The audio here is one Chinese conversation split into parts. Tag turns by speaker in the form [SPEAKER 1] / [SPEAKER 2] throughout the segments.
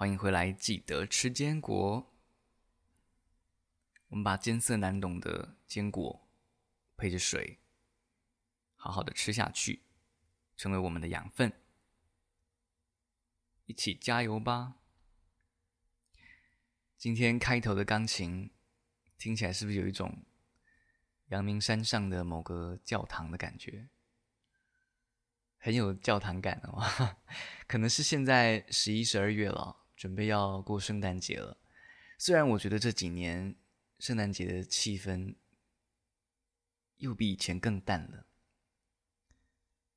[SPEAKER 1] 欢迎回来，记得吃坚果。我们把艰涩难懂的坚果配着水，好好的吃下去，成为我们的养分。一起加油吧！今天开头的钢琴听起来是不是有一种阳明山上的某个教堂的感觉？很有教堂感哦，可能是现在十一、十二月了。准备要过圣诞节了，虽然我觉得这几年圣诞节的气氛又比以前更淡了，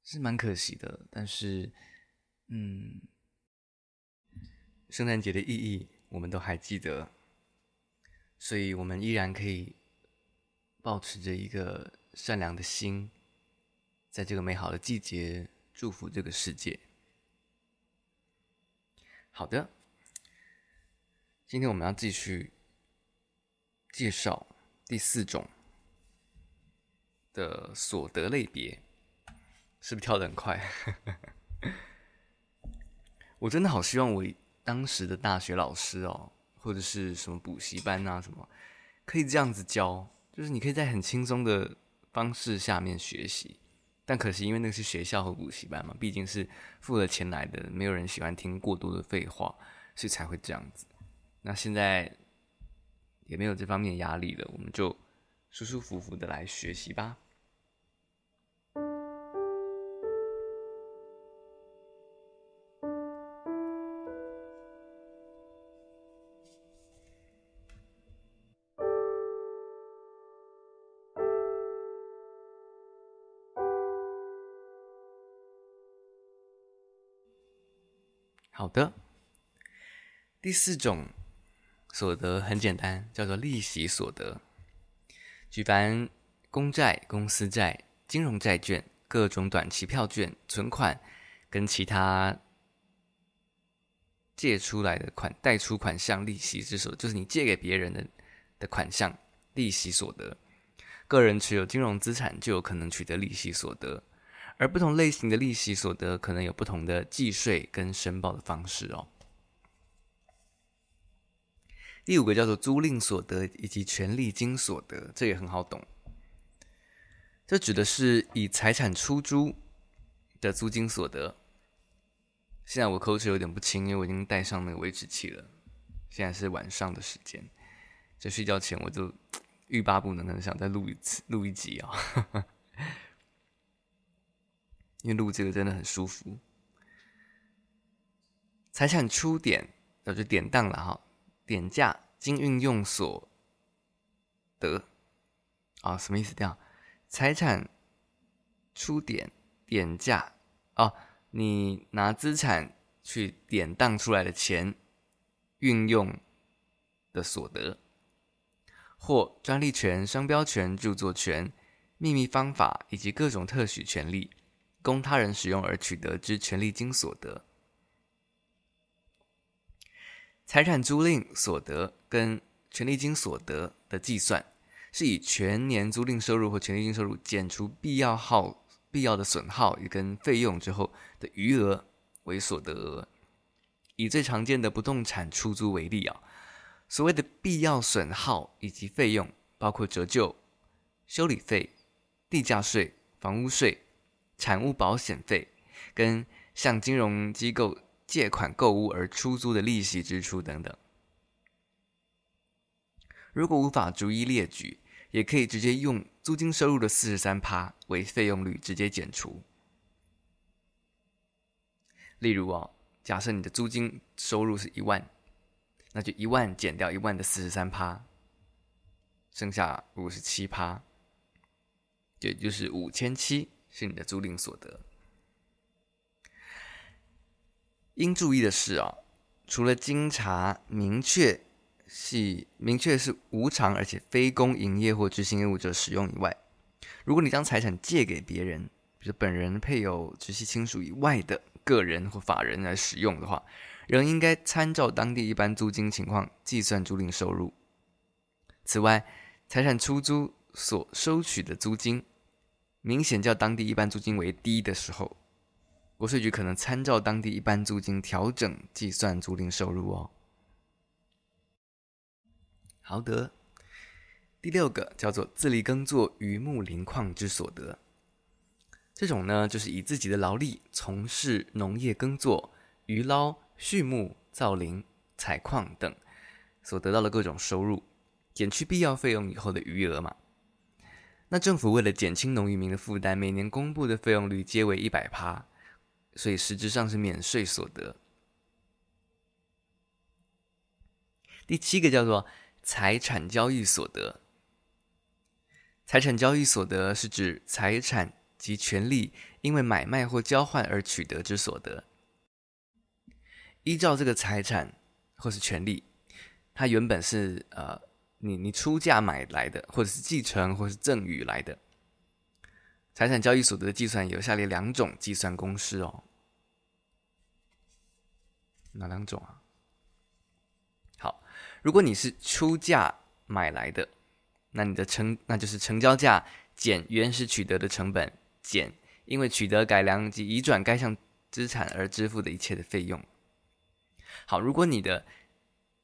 [SPEAKER 1] 是蛮可惜的。但是，嗯，圣诞节的意义我们都还记得，所以我们依然可以保持着一个善良的心，在这个美好的季节祝福这个世界。好的。今天我们要继续介绍第四种的所得类别，是不是跳得很快？我真的好希望我当时的大学老师哦，或者是什么补习班啊什么，可以这样子教，就是你可以在很轻松的方式下面学习。但可惜，因为那个是学校和补习班嘛，毕竟是付了钱来的，没有人喜欢听过多的废话，所以才会这样子。那现在也没有这方面压力了，我们就舒舒服服的来学习吧。好的，第四种。所得很简单，叫做利息所得。举凡公债、公司债、金融债券、各种短期票券、存款跟其他借出来的款贷出款项利息之所，就是你借给别人的的款项利息所得。个人持有金融资产就有可能取得利息所得，而不同类型的利息所得可能有不同的计税跟申报的方式哦。第五个叫做租赁所得以及权利金所得，这也很好懂。这指的是以财产出租的租金所得。现在我口齿有点不清，因为我已经带上那个维持器了。现在是晚上的时间，在睡觉前我就欲罢不能，很想再录一次、录一集啊、哦，因为录这个真的很舒服。财产出典，那就典当了哈。典价经运用所得啊、哦，什么意思？这样，财产出典典价哦，你拿资产去典当出来的钱，运用的所得，或专利权、商标权、著作权、秘密方法以及各种特许权利，供他人使用而取得之权利金所得。财产租赁所得跟权利金所得的计算，是以全年租赁收入或权利金收入减除必要耗、必要的损耗跟费用之后的余额为所得额。以最常见的不动产出租为例啊，所谓的必要损耗以及费用，包括折旧、修理费、地价税、房屋税、产物保险费，跟向金融机构。借款购物而出租的利息支出等等，如果无法逐一列举，也可以直接用租金收入的四十三趴为费用率直接减除。例如哦，假设你的租金收入是一万，那就一万减掉一万的四十三趴，剩下五十七趴，也就是五千七是你的租赁所得。应注意的是啊，除了经查明确系明确是无偿而且非公营业或执行业务者使用以外，如果你将财产借给别人，比如本人、配偶、直系亲属以外的个人或法人来使用的话，仍应该参照当地一般租金情况计算租赁收入。此外，财产出租所收取的租金明显较当地一般租金为低的时候，国税局可能参照当地一般租金调整计算租赁收入哦。好的，第六个叫做自力耕作渔牧林矿之所得，这种呢就是以自己的劳力从事农业耕作、渔捞、畜牧、造林、采矿等所得到的各种收入，减去必要费用以后的余额嘛。那政府为了减轻农渔民的负担，每年公布的费用率皆为一百趴。所以实质上是免税所得。第七个叫做财产交易所得。财产交易所得是指财产及权利因为买卖或交换而取得之所得。依照这个财产或是权利，它原本是呃你你出价买来的，或者是继承或是赠与来的。财产交易所得的计算有下列两种计算公式哦。哪两种啊？好，如果你是出价买来的，那你的成那就是成交价减原始取得的成本减因为取得改良及移转该项资产而支付的一切的费用。好，如果你的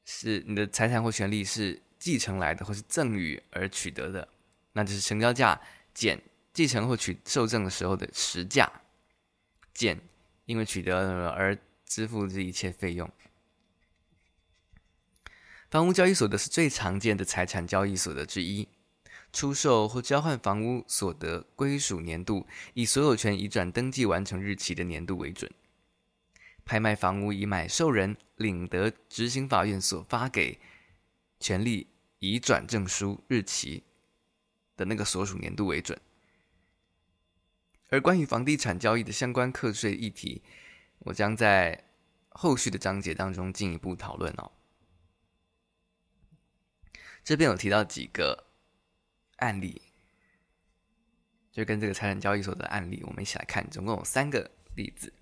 [SPEAKER 1] 是你的财产或权利是继承来的或是赠与而取得的，那就是成交价减继承或取受赠的时候的实价，减因为取得而支付这一切费用。房屋交易所得是最常见的财产交易所得之一。出售或交换房屋所得归属年度，以所有权移转登记完成日期的年度为准。拍卖房屋以买受人领得执行法院所发给权利移转证书日期的那个所属年度为准。而关于房地产交易的相关课税议题，我将在后续的章节当中进一步讨论哦。这边有提到几个案例，就跟这个财产交易所的案例，我们一起来看，总共有三个例子。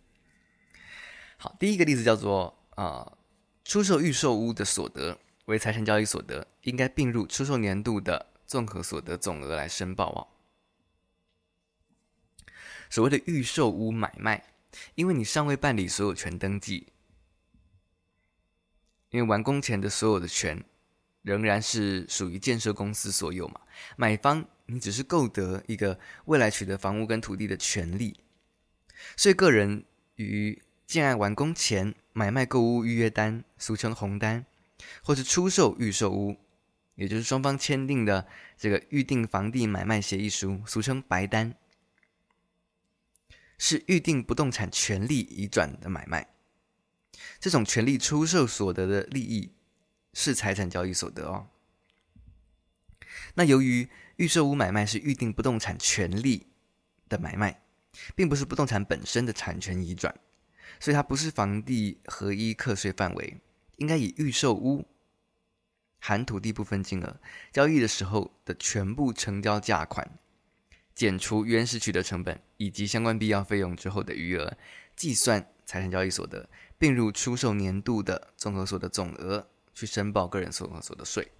[SPEAKER 1] 好，第一个例子叫做啊、呃，出售预售屋的所得为财产交易所得，应该并入出售年度的综合所得总额来申报哦。所谓的预售屋买卖，因为你尚未办理所有权登记，因为完工前的所有的权仍然是属于建设公司所有嘛，买方你只是购得一个未来取得房屋跟土地的权利，所以个人于建案完工前买卖购屋预约单，俗称红单，或是出售预售屋，也就是双方签订的这个预定房地买卖协议书，俗称白单。是预定不动产权利移转的买卖，这种权利出售所得的利益是财产交易所得哦。那由于预售屋买卖是预定不动产权利的买卖，并不是不动产本身的产权移转，所以它不是房地合一课税范围，应该以预售屋含土地部分金额交易的时候的全部成交价款。减除原始取得成本以及相关必要费用之后的余额，计算财产交易所得，并入出售年度的综合所得总额去申报个人综合所得税。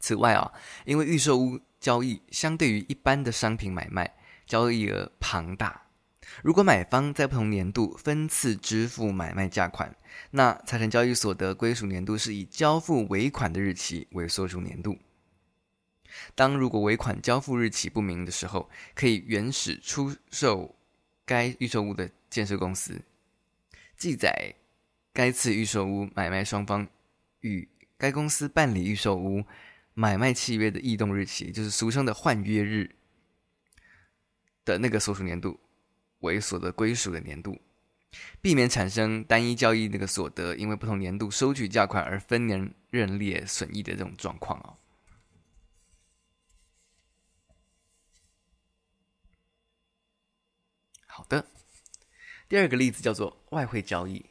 [SPEAKER 1] 此外啊，因为预售屋交易相对于一般的商品买卖，交易额庞大，如果买方在不同年度分次支付买卖价款，那财产交易所得归属年度是以交付尾款的日期为所属年度。当如果尾款交付日期不明的时候，可以原始出售该预售屋的建设公司，记载该次预售屋买卖双方与该公司办理预售屋买卖契约的异动日期，就是俗称的换约日的那个所属年度为所得归属的年度，避免产生单一交易那个所得因为不同年度收取价款而分年认列损益的这种状况哦。好的，第二个例子叫做外汇交易。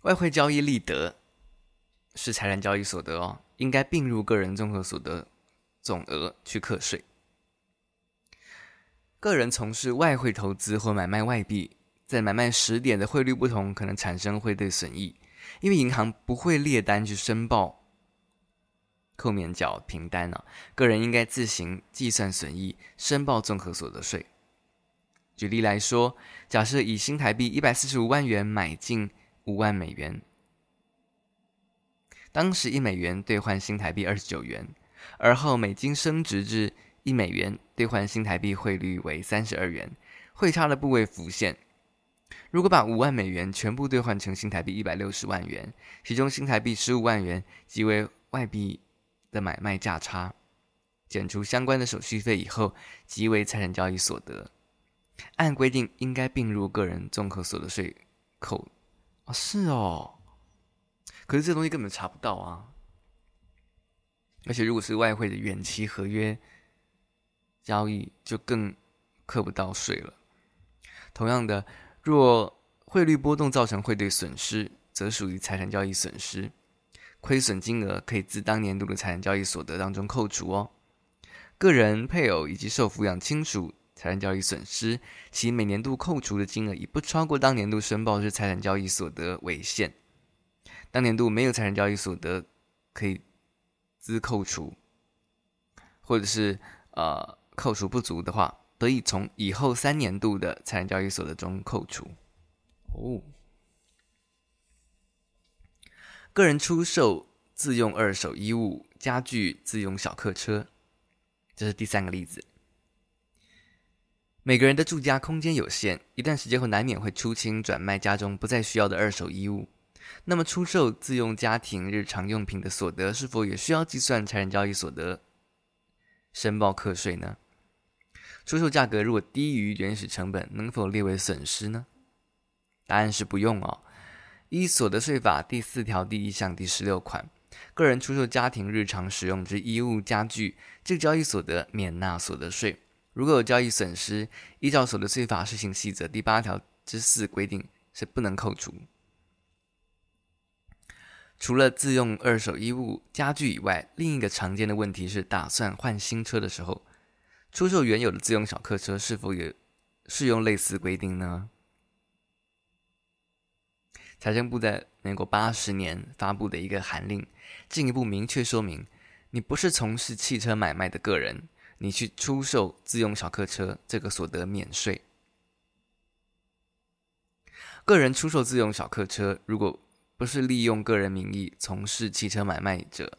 [SPEAKER 1] 外汇交易利得是财产交易所得哦，应该并入个人综合所得总额去课税。个人从事外汇投资或买卖外币，在买卖时点的汇率不同，可能产生汇兑损益，因为银行不会列单去申报扣免缴凭单啊，个人应该自行计算损益，申报综合所得税。举例来说，假设以新台币一百四十五万元买进五万美元，当时一美元兑换新台币二十九元，而后美金升值至一美元兑换新台币汇率为三十二元，汇差的部位浮现。如果把五万美元全部兑换成新台币一百六十万元，其中新台币十五万元即为外币的买卖价差，减除相关的手续费以后，即为财产交易所得。按规定应该并入个人综合所得税扣，啊、是哦。可是这东西根本查不到啊。而且如果是外汇的远期合约交易，就更扣不到税了。同样的，若汇率波动造成汇兑损失，则属于财产交易损失，亏损金额可以自当年度的财产交易所得当中扣除哦。个人、配偶以及受抚养亲属。财产交易损失，其每年度扣除的金额以不超过当年度申报之财产交易所得为限。当年度没有财产交易所得可以资扣除，或者是呃扣除不足的话，得以从以后三年度的财产交易所得中扣除。哦，个人出售自用二手衣物、家具、自用小客车，这是第三个例子。每个人的住家空间有限，一段时间后难免会出清转卖家中不再需要的二手衣物。那么，出售自用家庭日常用品的所得，是否也需要计算财产交易所得，申报课税呢？出售价格如果低于原始成本，能否列为损失呢？答案是不用哦。依所得税法第四条第一项第十六款，个人出售家庭日常使用之衣物家具，这个交易所得免纳所得税。如果有交易损失，依照所得税法施行细则第八条之四规定，是不能扣除。除了自用二手衣物、家具以外，另一个常见的问题是，打算换新车的时候，出售原有的自用小客车是否也适用类似规定呢？财政部在民国八十年发布的一个函令，进一步明确说明，你不是从事汽车买卖的个人。你去出售自用小客车，这个所得免税。个人出售自用小客车，如果不是利用个人名义从事汽车买卖者，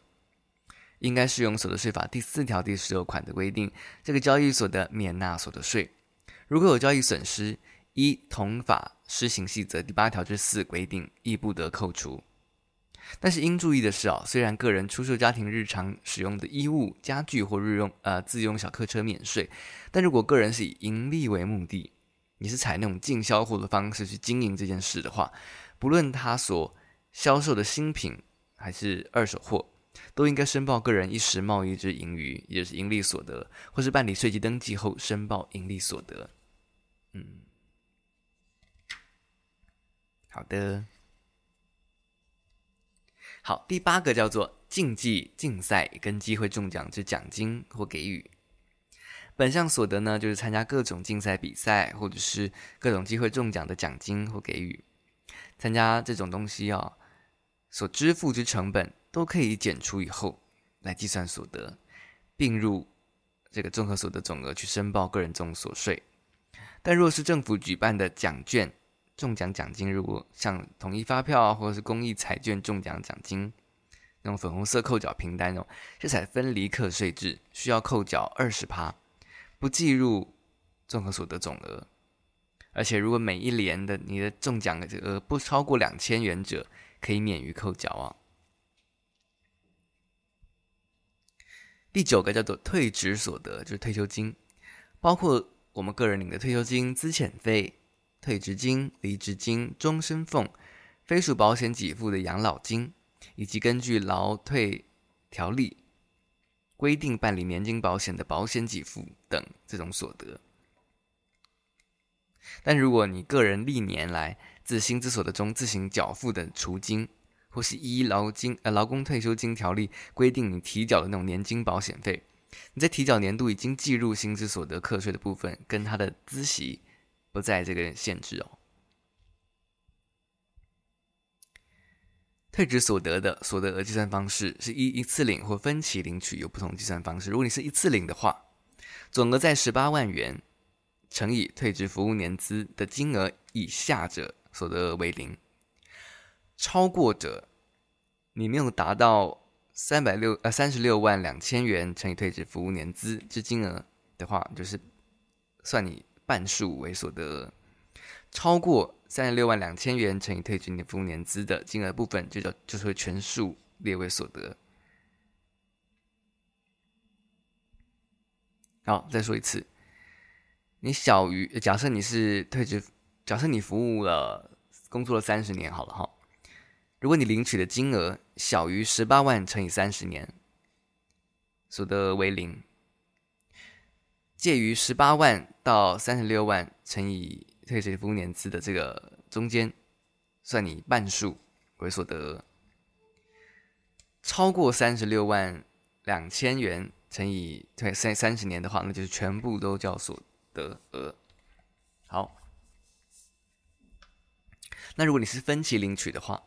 [SPEAKER 1] 应该适用所得税法第四条第十六款的规定，这个交易所得免纳所得税。如果有交易损失，依同法施行细则第八条之四规定，亦不得扣除。但是应注意的是哦，虽然个人出售家庭日常使用的衣物、家具或日用呃自用小客车免税，但如果个人是以盈利为目的，你是采那种进销货的方式去经营这件事的话，不论他所销售的新品还是二手货，都应该申报个人一时贸易之盈余，也就是盈利所得，或是办理税籍登记后申报盈利所得。嗯，好的。好，第八个叫做竞技竞赛跟机会中奖之奖金或给予。本项所得呢，就是参加各种竞赛比赛或者是各种机会中奖的奖金或给予。参加这种东西哦，所支付之成本都可以减除以后来计算所得，并入这个综合所得总额去申报个人综所税。但若是政府举办的奖券，中奖奖金，如果像统一发票啊，或者是公益彩券中奖奖金，那种粉红色扣缴凭单哦，这才分离课税制，需要扣缴二十趴，不计入综合所得总额。而且如果每一年的你的中奖的额不超过两千元者，可以免于扣缴啊。第九个叫做退职所得，就是退休金，包括我们个人领的退休金、资遣费。退职金、离职金、终身俸、非属保险给付的养老金，以及根据劳退条例规定办理年金保险的保险给付等这种所得。但如果你个人历年来自薪资所得中自行缴付的除金，或是依劳金呃劳工退休金条例规定你提缴的那种年金保险费，你在提缴年度已经计入薪资所得课税的部分，跟他的孳息。不在这个限制哦。退职所得的所得额计算方式是依一次领或分期领取有不同计算方式。如果你是一次领的话，总额在十八万元乘以退职服务年资的金额以下者，所得额为零；超过者，你没有达到三百六呃三十六万两千元乘以退职服务年资之金额的话，就是算你半数为所得。超过三十六万两千元乘以退职服务年资的金额部分，就叫就是会全数列为所得。好，再说一次，你小于假设你是退职，假设你服务了工作了三十年，好了哈。如果你领取的金额小于十八万乘以三十年，所得为零；介于十八万到三十六万乘以退税服务年资的这个中间，算你半数为所得；超过三十六万两千元乘以退三三十年的话，那就是全部都叫所得额。好，那如果你是分期领取的话，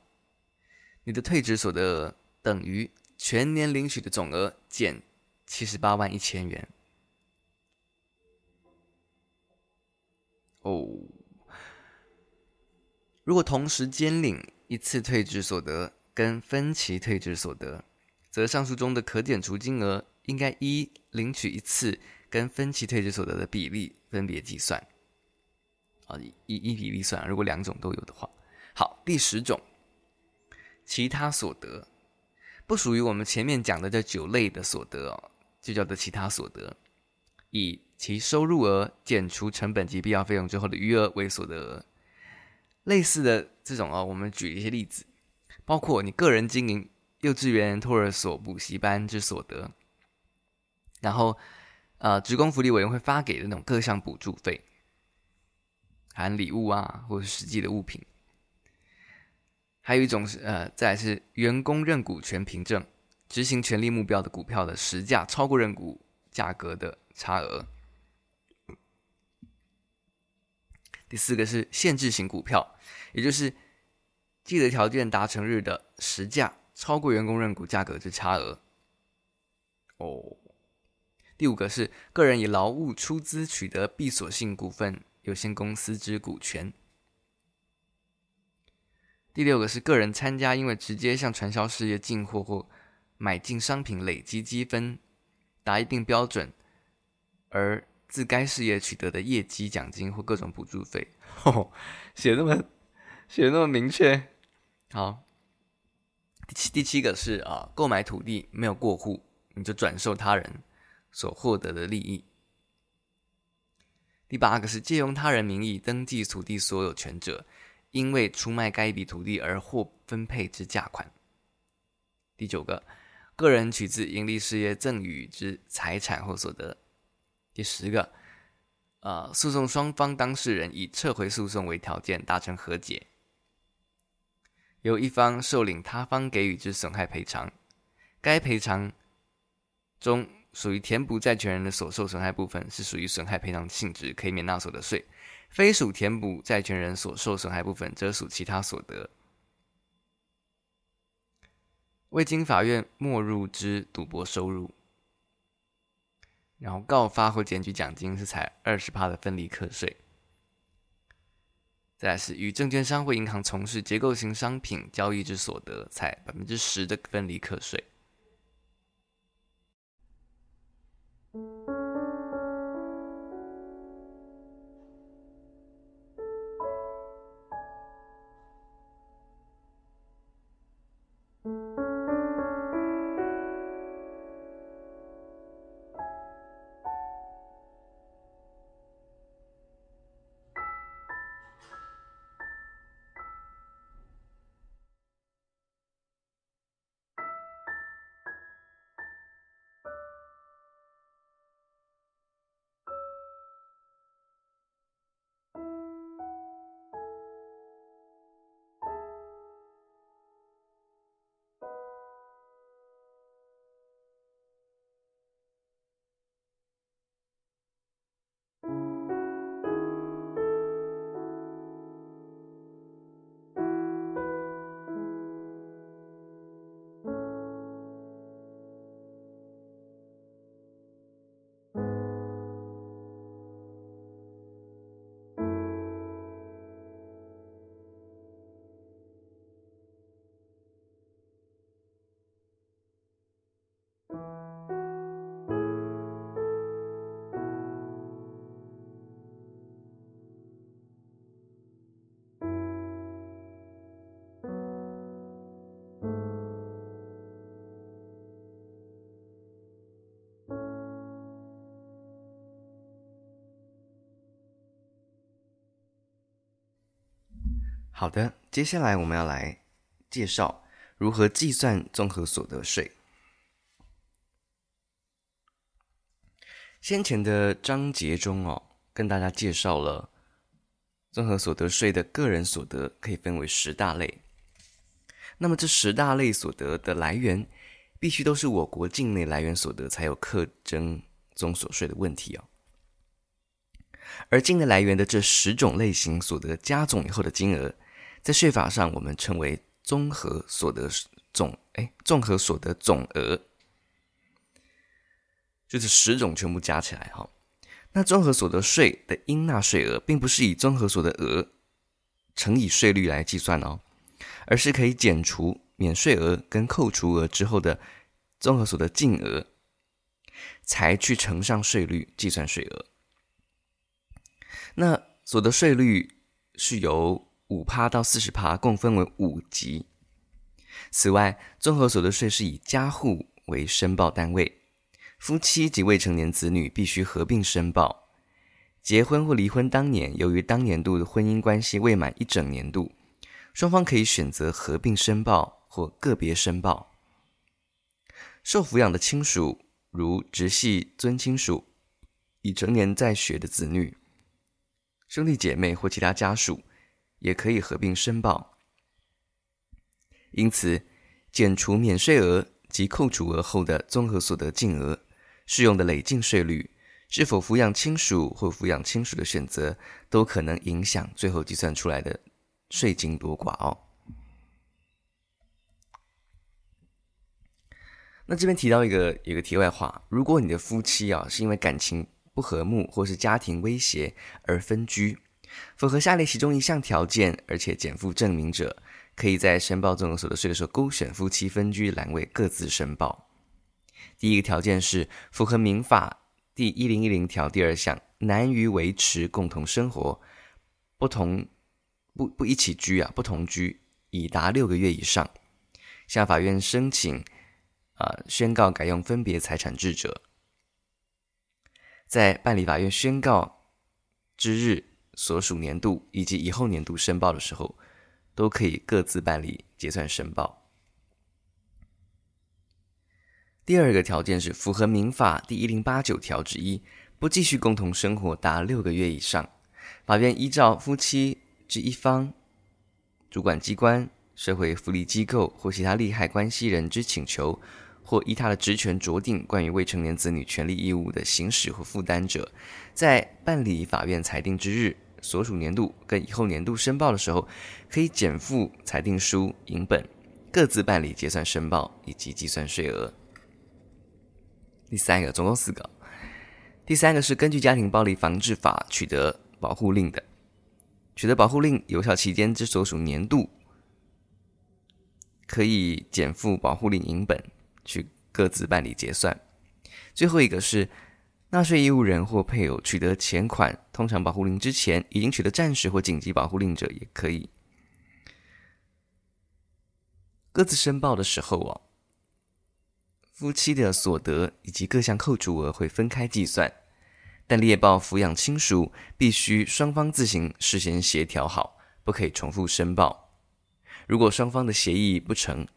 [SPEAKER 1] 你的退职所得额等于全年领取的总额减七十八万一千元。哦，如果同时兼领一次退职所得跟分期退职所得，则上述中的可减除金额应该依领取一次跟分期退职所得的比例分别计算。啊，一一比例算，如果两种都有的话。好，第十种，其他所得，不属于我们前面讲的这九类的所得哦，就叫做其他所得，以。其收入额减除成本及必要费用之后的余额为所得额。类似的这种哦，我们举一些例子，包括你个人经营幼稚园、托儿所、补习班之所得，然后呃，职工福利委员会发给的那种各项补助费，含礼物啊，或者实际的物品。还有一种是呃，再是员工认股权凭证，执行权利目标的股票的实价超过认股价格的差额。第四个是限制型股票，也就是既得条件达成日的实价超过员工认股价格之差额。哦，第五个是个人以劳务出资取得闭锁性股份有限公司之股权。第六个是个人参加因为直接向传销事业进货或买进商品累积积分达一定标准而。自该事业取得的业绩奖金或各种补助费，写那么写那么明确。好，第七第七个是啊，购买土地没有过户，你就转售他人所获得的利益。第八个是借用他人名义登记土地所有权者，因为出卖该笔土地而获分配之价款。第九个，个人取自盈利事业赠与之财产或所得。第十个，呃，诉讼双方当事人以撤回诉讼为条件达成和解，由一方受领他方给予之损害赔偿，该赔偿中属于填补债权人的所受损害部分是属于损害赔偿性质，可以免纳所得税；非属填补债权人所受损害部分，则属其他所得。未经法院没入之赌博收入。然后告发或检举奖金是采二十趴的分离课税，再来是与证券商或银行从事结构性商品交易之所得，采百分之十的分离课税。好的，接下来我们要来介绍如何计算综合所得税。先前的章节中哦，跟大家介绍了综合所得税的个人所得可以分为十大类。那么这十大类所得的来源，必须都是我国境内来源所得才有课征综所税的问题哦。而境内来源的这十种类型所得加总以后的金额，在税法上我们称为综合所得总，哎，综合所得总额。就是十种全部加起来哈，那综合所得税的应纳税额，并不是以综合所得额乘以税率来计算哦，而是可以减除免税额跟扣除额之后的综合所得净额，才去乘上税率计算税额。那所得税率是由五趴到四十趴，共分为五级。此外，综合所得税是以家户为申报单位。夫妻及未成年子女必须合并申报。结婚或离婚当年，由于当年度的婚姻关系未满一整年度，双方可以选择合并申报或个别申报。受抚养的亲属，如直系尊亲属、已成年在学的子女、兄弟姐妹或其他家属，也可以合并申报。因此，减除免税额及扣除额后的综合所得净额。适用的累进税率，是否抚养亲属或抚养亲属的选择，都可能影响最后计算出来的税金多寡哦。那这边提到一个一个题外话，如果你的夫妻啊是因为感情不和睦或是家庭威胁而分居，符合下列其中一项条件，而且减负证明者，可以在申报综合所得税的时候勾选夫妻分居栏位，各自申报。第一个条件是符合民法第一零一零条第二项，难于维持共同生活，不同不不一起居啊，不同居已达六个月以上，向法院申请啊、宣告改用分别财产制者，在办理法院宣告之日所属年度以及以后年度申报的时候，都可以各自办理结算申报。第二个条件是符合民法第一零八九条之一，不继续共同生活达六个月以上，法院依照夫妻之一方、主管机关、社会福利机构或其他利害关系人之请求，或依他的职权酌定关于未成年子女权利义务的行使或负担者，在办理法院裁定之日所属年度跟以后年度申报的时候，可以减负裁定书影本，各自办理结算申报以及计算税额。第三个，总共四个。第三个是根据家庭暴力防治法取得保护令的，取得保护令有效期间之所属年度，可以减负保护令影本，去各自办理结算。最后一个是纳税义务人或配偶取得钱款通常保护令之前，已经取得暂时或紧急保护令者，也可以各自申报的时候哦。夫妻的所得以及各项扣除额会分开计算，但列报抚养亲属必须双方自行事先协调好，不可以重复申报。如果双方的协议不成，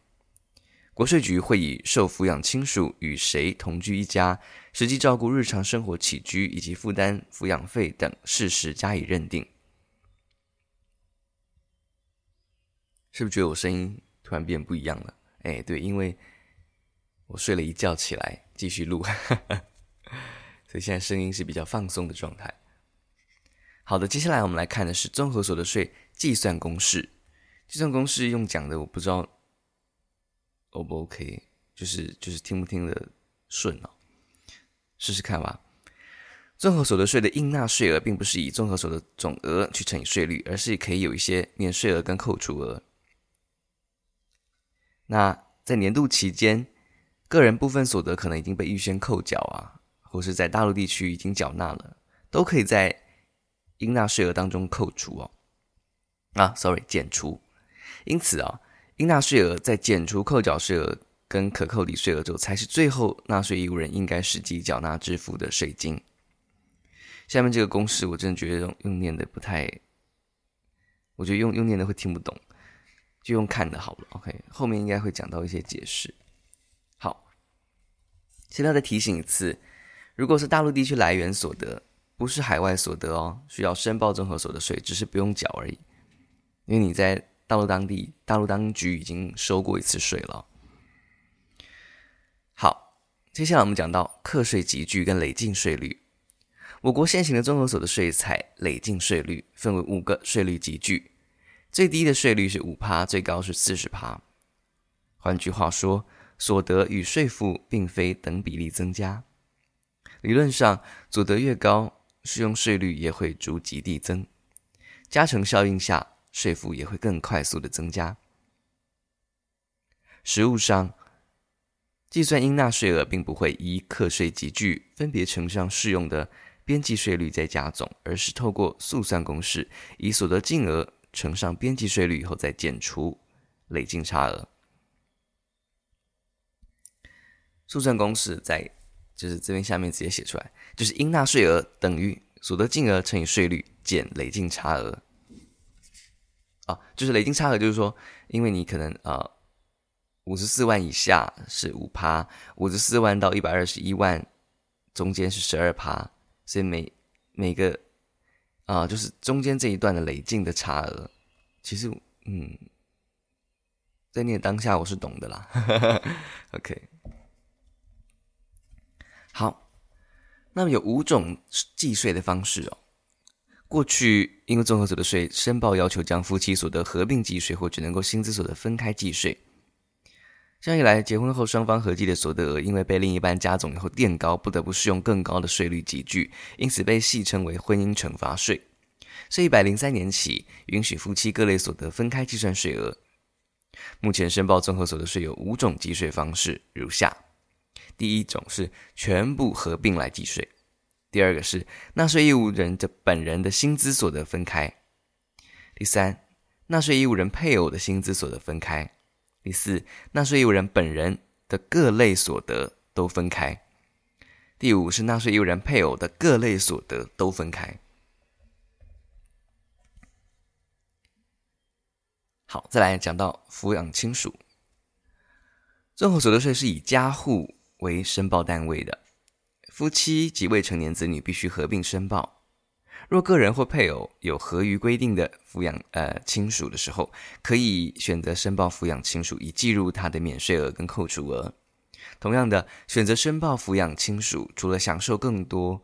[SPEAKER 1] 国税局会以受抚养亲属与谁同居一家、实际照顾日常生活起居以及负担抚养费等事实加以认定。是不是觉得我声音突然变不一样了？哎，对，因为。我睡了一觉起来，继续录，所以现在声音是比较放松的状态。好的，接下来我们来看的是综合所得税计算公式。计算公式用讲的，我不知道 O 不 OK，就是就是听不听得顺哦。试试看吧。综合所得税的应纳税额，并不是以综合所得总额去乘以税率，而是可以有一些免税额跟扣除额。那在年度期间，个人部分所得可能已经被预先扣缴啊，或是在大陆地区已经缴纳了，都可以在应纳税额当中扣除哦。啊，sorry，减除。因此啊，应纳税额在减除扣缴税额跟可扣抵税额之后，才是最后纳税义务人应该实际缴纳支付的税金。下面这个公式，我真的觉得用用念的不太我觉得用用念的会听不懂，就用看的好了。OK，后面应该会讲到一些解释。好，现在再提醒一次，如果是大陆地区来源所得，不是海外所得哦，需要申报综合所得税，只是不用缴而已，因为你在大陆当地，大陆当局已经收过一次税了。好，接下来我们讲到课税集聚跟累进税率。我国现行的综合所得税采累进税率，分为五个税率集聚，最低的税率是五趴，最高是四十趴。换句话说，所得与税负并非等比例增加。理论上，所得越高，适用税率也会逐级递增，加成效应下，税负也会更快速的增加。实务上，计算应纳税额并不会依课税级距分别乘上适用的。边际税率再加总，而是透过速算公式，以所得净额乘上边际税率以后再减除累进差额。速算公式在就是这边下面直接写出来，就是应纳税额等于所得净额乘以税率减累进差额。啊，就是累进差额，就是说，因为你可能呃五十四万以下是五趴，五十四万到一百二十一万中间是十二趴。所以每每个啊、就是中间这一段的累进的差额，其实嗯，在那个当下我是懂的啦。OK，好，那么有五种计税的方式哦。过去因为综合所得税申报要求将夫妻所得合并计税，或只能够薪资所得分开计税。这样一来，结婚后双方合计的所得额，因为被另一半加总以后垫高，不得不适用更高的税率级距，因此被戏称为婚姻惩罚税。所以一百零三年起，允许夫妻各类所得分开计算税额。目前申报综合所得税有五种计税方式，如下：第一种是全部合并来计税；第二个是纳税义务人的本人的薪资所得分开；第三，纳税义务人配偶的薪资所得分开。第四，纳税义务人本人的各类所得都分开。第五是纳税义务人配偶的各类所得都分开。好，再来讲到抚养亲属，综合所得税是以家户为申报单位的，夫妻及未成年子女必须合并申报。若个人或配偶有合于规定的抚养呃亲属的时候，可以选择申报抚养亲属，以计入他的免税额跟扣除额。同样的，选择申报抚养亲属，除了享受更多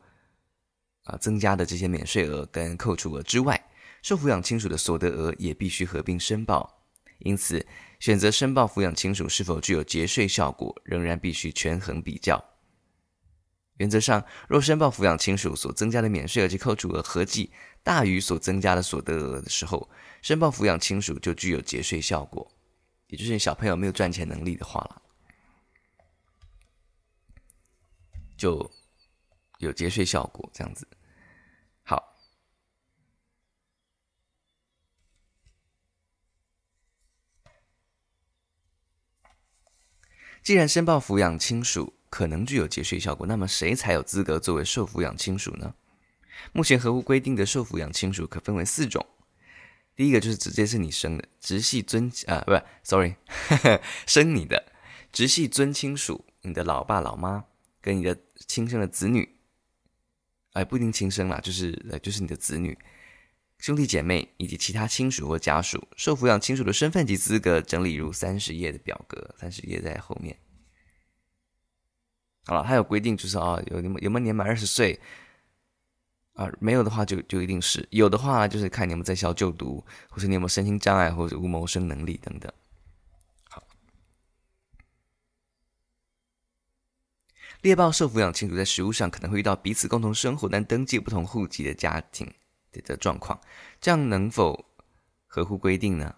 [SPEAKER 1] 啊、增加的这些免税额跟扣除额之外，受抚养亲属的所得额也必须合并申报。因此，选择申报抚养亲属是否具有节税效果，仍然必须权衡比较。原则上，若申报抚养亲属所增加的免税额及扣除额合计大于所增加的所得额的时候，申报抚养亲属就具有节税效果，也就是小朋友没有赚钱能力的话了，就有节税效果。这样子，好。既然申报抚养亲属，可能具有节税效果，那么谁才有资格作为受抚养亲属呢？目前合乎规定的受抚养亲属可分为四种。第一个就是直接是你生的直系尊啊，不是，sorry，呵 呵生你的直系尊亲属，你的老爸老妈跟你的亲生的子女，哎，不一定亲生啦，就是呃，就是你的子女、兄弟姐妹以及其他亲属或家属，受抚养亲属的身份及资格整理如三十页的表格，三十页在后面。好了，还有规定，就是啊，有你们有没有年满二十岁啊？没有的话就，就一定是有的话，就是看你们在校就读，或者你有没有身心障碍，或者无谋生能力等等。好，猎豹受抚养亲属在食物上可能会遇到彼此共同生活但登记不同户籍的家庭的的状况，这样能否合乎规定呢？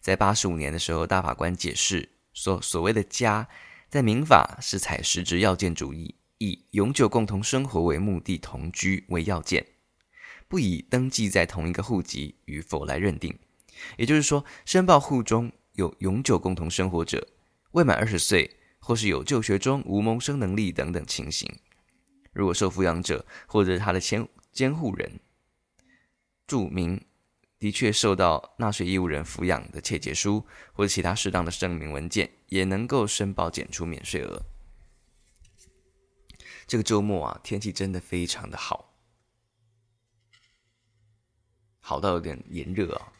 [SPEAKER 1] 在八十五年的时候，大法官解释说，所谓的家。在民法是采实质要件主义，以永久共同生活为目的同居为要件，不以登记在同一个户籍与否来认定。也就是说，申报户中有永久共同生活者，未满二十岁，或是有就学中无谋生能力等等情形，如果受抚养者或者他的监监护人注明的确受到纳税义务人抚养的切结书或者其他适当的声明文件，也能够申报减除免税额。这个周末啊，天气真的非常的好，好到有点炎热啊。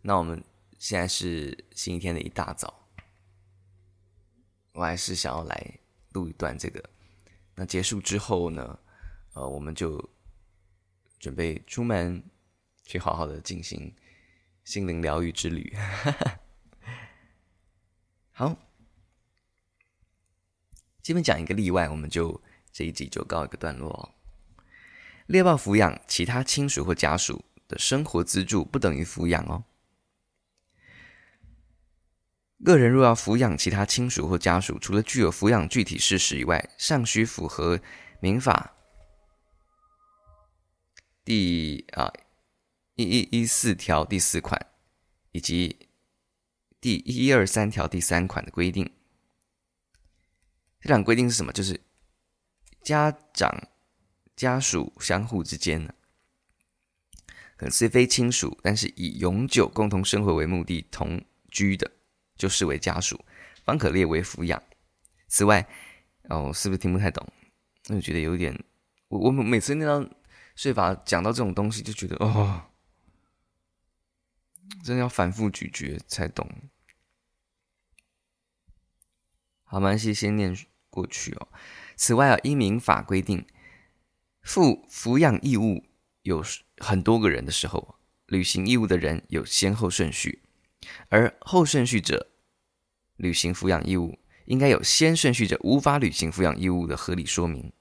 [SPEAKER 1] 那我们现在是星期天的一大早，我还是想要来录一段这个。那结束之后呢，呃，我们就准备出门去好好的进行心灵疗愈之旅。哈哈好，基本讲一个例外，我们就这一集就告一个段落。猎豹抚养其他亲属或家属的生活资助不等于抚养哦。个人若要抚养其他亲属或家属，除了具有抚养具体事实以外，尚需符合民法第啊一一一四条第四款以及第一二三条第三款的规定。这两规定是什么？就是家长家属相互之间呢，可能虽非亲属，但是以永久共同生活为目的同居的。就视为家属，方可列为抚养。此外，哦，是不是听不太懂？我觉得有点，我我每次念到税法讲到这种东西，就觉得哦，真的要反复咀嚼才懂。好，没关系，先念过去哦。此外啊，依民法规定，负抚养义务有很多个人的时候，履行义务的人有先后顺序，而后顺序者。履行抚养义务，应该有先顺序者无法履行抚养义务的合理说明。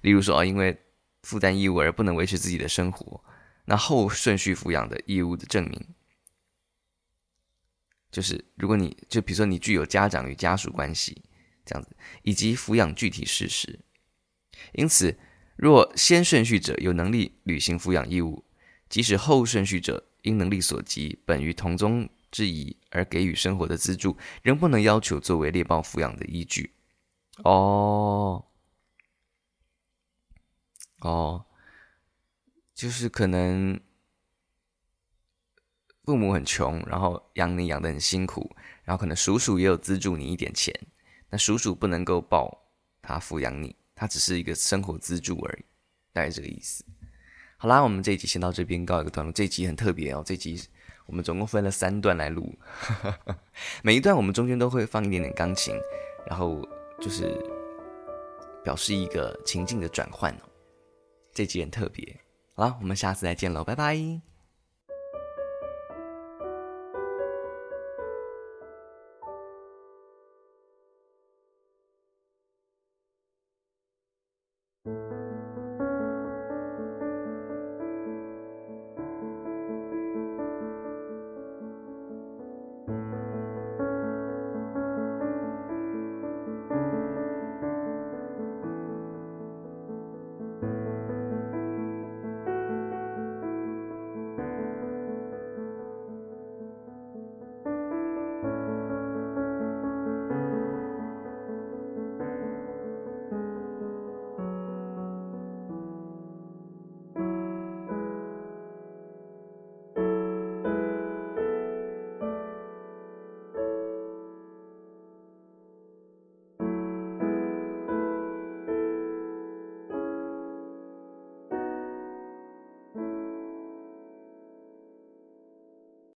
[SPEAKER 1] 例如说啊，因为负担义务而不能维持自己的生活，那后顺序抚养的义务的证明，就是如果你就比如说你具有家长与家属关系这样子，以及抚养具体事实。因此，若先顺序者有能力履行抚养义务，即使后顺序者因能力所及，本于同宗之谊而给予生活的资助，仍不能要求作为猎豹抚养的依据。哦，哦，就是可能父母很穷，然后养你养得很辛苦，然后可能叔叔也有资助你一点钱，那叔叔不能够报他抚养你，他只是一个生活资助而已，大概这个意思。好啦，我们这一集先到这边告一个段落。这一集很特别哦，这一集。我们总共分了三段来录，每一段我们中间都会放一点点钢琴，然后就是表示一个情境的转换哦。这集很特别，好了，我们下次再见喽，拜拜。